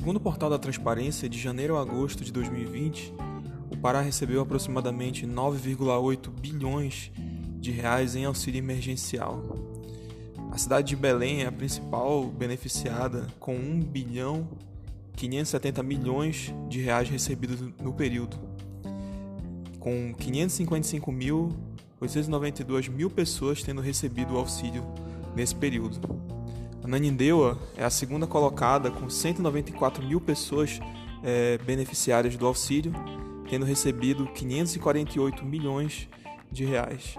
Segundo o portal da Transparência, de janeiro a agosto de 2020, o Pará recebeu aproximadamente 9,8 bilhões de reais em auxílio emergencial. A cidade de Belém é a principal beneficiada com 1 bilhão 570 milhões de reais recebidos no período, com 555.892 mil pessoas tendo recebido o auxílio nesse período. Ananindeua é a segunda colocada com 194 mil pessoas é, beneficiárias do auxílio, tendo recebido 548 milhões de reais.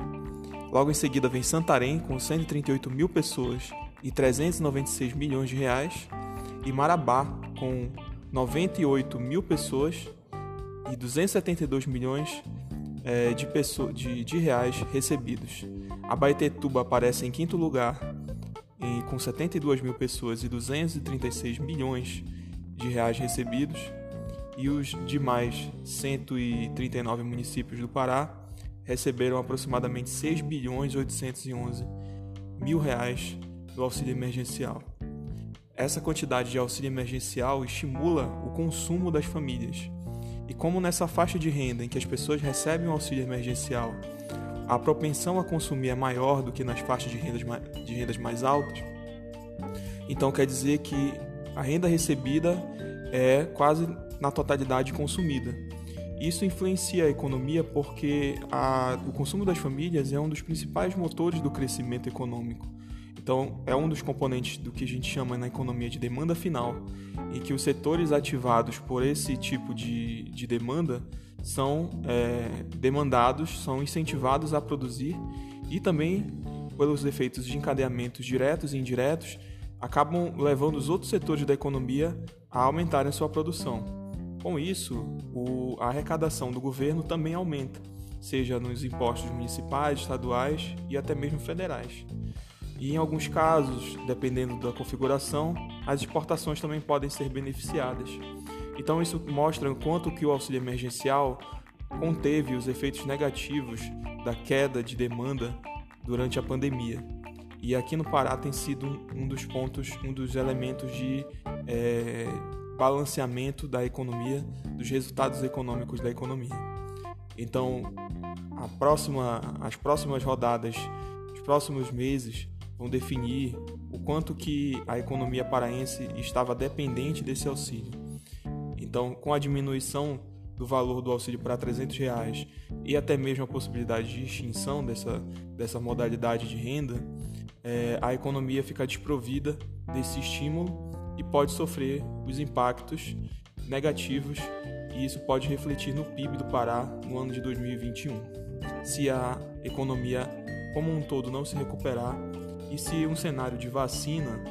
Logo em seguida vem Santarém com 138 mil pessoas e 396 milhões de reais, e Marabá com 98 mil pessoas e 272 milhões é, de, pessoas, de, de reais recebidos. Abaetetuba aparece em quinto lugar com 72 mil pessoas e 236 milhões de reais recebidos, e os demais 139 municípios do Pará receberam aproximadamente 6 bilhões 811 mil reais do auxílio emergencial. Essa quantidade de auxílio emergencial estimula o consumo das famílias. E como nessa faixa de renda em que as pessoas recebem o auxílio emergencial a propensão a consumir é maior do que nas faixas de rendas, de rendas mais altas, então quer dizer que a renda recebida é quase na totalidade consumida. Isso influencia a economia porque a, o consumo das famílias é um dos principais motores do crescimento econômico. Então, é um dos componentes do que a gente chama na economia de demanda final, em que os setores ativados por esse tipo de, de demanda são é, demandados, são incentivados a produzir e também, pelos efeitos de encadeamentos diretos e indiretos, acabam levando os outros setores da economia a aumentarem sua produção. Com isso, o, a arrecadação do governo também aumenta, seja nos impostos municipais, estaduais e até mesmo federais. E em alguns casos, dependendo da configuração, as exportações também podem ser beneficiadas. Então isso mostra o quanto que o auxílio emergencial conteve os efeitos negativos da queda de demanda durante a pandemia. E aqui no Pará tem sido um dos pontos, um dos elementos de é, balanceamento da economia, dos resultados econômicos da economia. Então, próxima, as próximas rodadas, os próximos meses vão definir o quanto que a economia paraense estava dependente desse auxílio. Então, com a diminuição do valor do auxílio para 300 reais e até mesmo a possibilidade de extinção dessa, dessa modalidade de renda, é, a economia fica desprovida desse estímulo e pode sofrer os impactos negativos e isso pode refletir no PIB do Pará no ano de 2021. Se a economia como um todo não se recuperar e se um cenário de vacina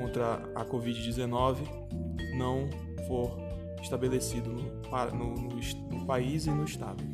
contra a Covid-19 não for estabelecido no, no, no, no país e no Estado.